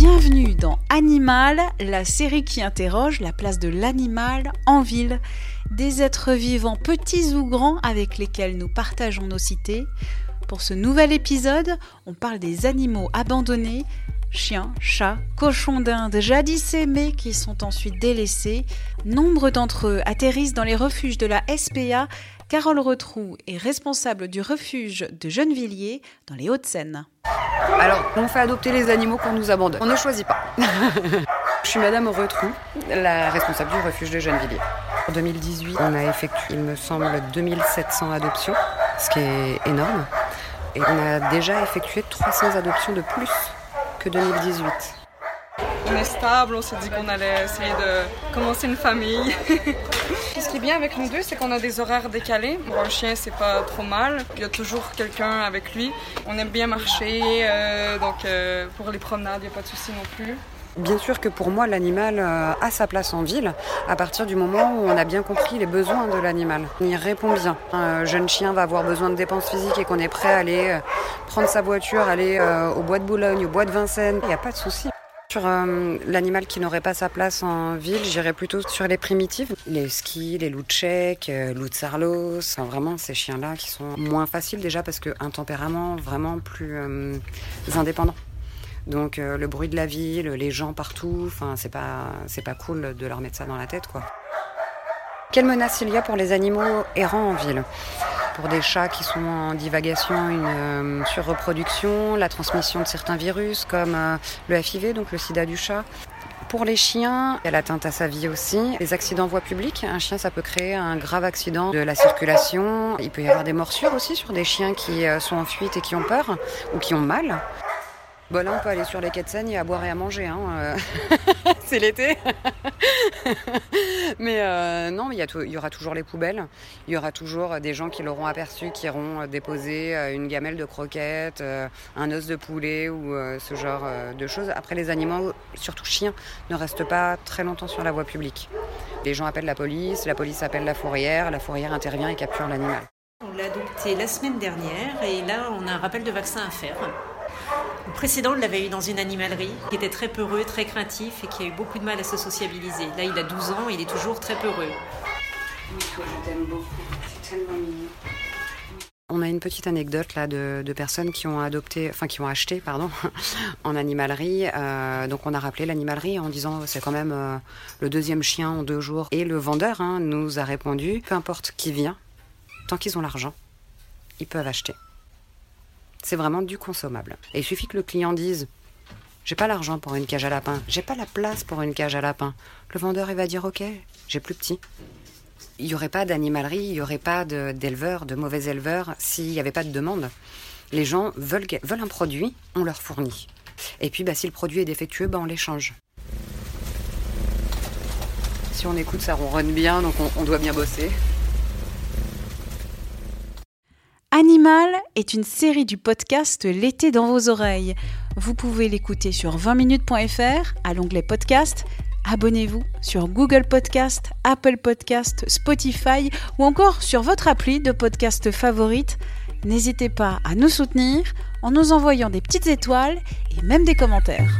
Bienvenue dans Animal, la série qui interroge la place de l'animal en ville. Des êtres vivants petits ou grands avec lesquels nous partageons nos cités. Pour ce nouvel épisode, on parle des animaux abandonnés, chiens, chats, cochons d'Inde jadis aimés qui sont ensuite délaissés. Nombre d'entre eux atterrissent dans les refuges de la SPA. Carole Retroux est responsable du refuge de Gennevilliers dans les Hauts-de-Seine. Alors, on fait adopter les animaux qu'on nous abandonne. On ne choisit pas. Je suis Madame Retroux, la responsable du refuge de Gennevilliers. En 2018, on a effectué, il me semble, 2700 adoptions, ce qui est énorme. Et on a déjà effectué 300 adoptions de plus que 2018. On est stable, on s'est dit qu'on allait essayer de commencer une famille. Ce qui est bien avec nous deux, c'est qu'on a des horaires décalés. Pour un chien, c'est pas trop mal. Il y a toujours quelqu'un avec lui. On aime bien marcher, euh, donc euh, pour les promenades, il n'y a pas de souci non plus. Bien sûr que pour moi, l'animal euh, a sa place en ville à partir du moment où on a bien compris les besoins de l'animal. On y répond bien. Un jeune chien va avoir besoin de dépenses physiques et qu'on est prêt à aller prendre sa voiture, aller au bois de Boulogne, au bois de Vincennes. Il n'y a pas de souci. Sur euh, l'animal qui n'aurait pas sa place en ville, j'irais plutôt sur les primitives. Les skis, les loups tchèques, euh, loups de Sarlos, enfin, vraiment ces chiens-là qui sont moins faciles déjà parce qu'un tempérament vraiment plus euh, indépendant. Donc le bruit de la ville, les gens partout, enfin c'est pas c'est pas cool de leur mettre ça dans la tête quoi. Quelle menace il y a pour les animaux errants en ville? Pour des chats qui sont en divagation, une euh, surreproduction, la transmission de certains virus comme euh, le FIV, donc le sida du chat. Pour les chiens, il y a l'atteinte à sa vie aussi. Les accidents voie publique, un chien, ça peut créer un grave accident de la circulation. Il peut y avoir des morsures aussi sur des chiens qui euh, sont en fuite et qui ont peur ou qui ont mal. Bon, là, on peut aller sur les quais de Seine, il y a à boire et à manger. Hein, euh. c'est l'été. Mais euh, non, il y, y, aura toujours les poubelles. Il y aura toujours des gens qui l'auront aperçu, qui iront déposer euh, une gamelle de croquettes, un os de poulet ou ce genre de choses. Après, les animaux, surtout chiens, ne restent pas très longtemps sur la voie publique. Les gens appellent la police, la police appelle la fourrière, la fourrière intervient et capture l'animal. On l'a adopté la semaine dernière et là, on a un rappel de vaccin à faire. Le précédent, on l'avait eu dans une animalerie, qui était très peureux, très craintif et qui a eu beaucoup de mal à se sociabiliser. Là, il a 12 ans et il est toujours très peureux. Oui, toi, je t'aime beaucoup. C'est tellement mignon. On a une petite anecdote là de, personnes qui ont adopté, enfin qui ont acheté, pardon, en animalerie. Euh, donc on a rappelé l'animalerie en disant c'est quand même euh, le deuxième chien en deux jours. Et le vendeur hein, nous a répondu peu importe qui vient, tant qu'ils ont l'argent, ils peuvent acheter. C'est vraiment du consommable. Et il suffit que le client dise J'ai pas l'argent pour une cage à lapin, j'ai pas la place pour une cage à lapin. Le vendeur, il va dire Ok, j'ai plus petit. Il n'y aurait pas d'animalerie, il n'y aurait pas d'éleveurs, de, mauvais éleveurs, s'il n'y avait pas de demande. Les gens veulent, un produit, on leur fournit. Et puis, bah, si le produit est défectueux, bah, on l'échange. Si on écoute, ça ronronne bien, donc on doit bien bosser. Animal est une série du podcast L'été dans vos oreilles. Vous pouvez l'écouter sur 20minutes.fr à l'onglet podcast. Abonnez-vous sur Google Podcast, Apple Podcast, Spotify ou encore sur votre appli de podcast favorite. N'hésitez pas à nous soutenir en nous envoyant des petites étoiles et même des commentaires.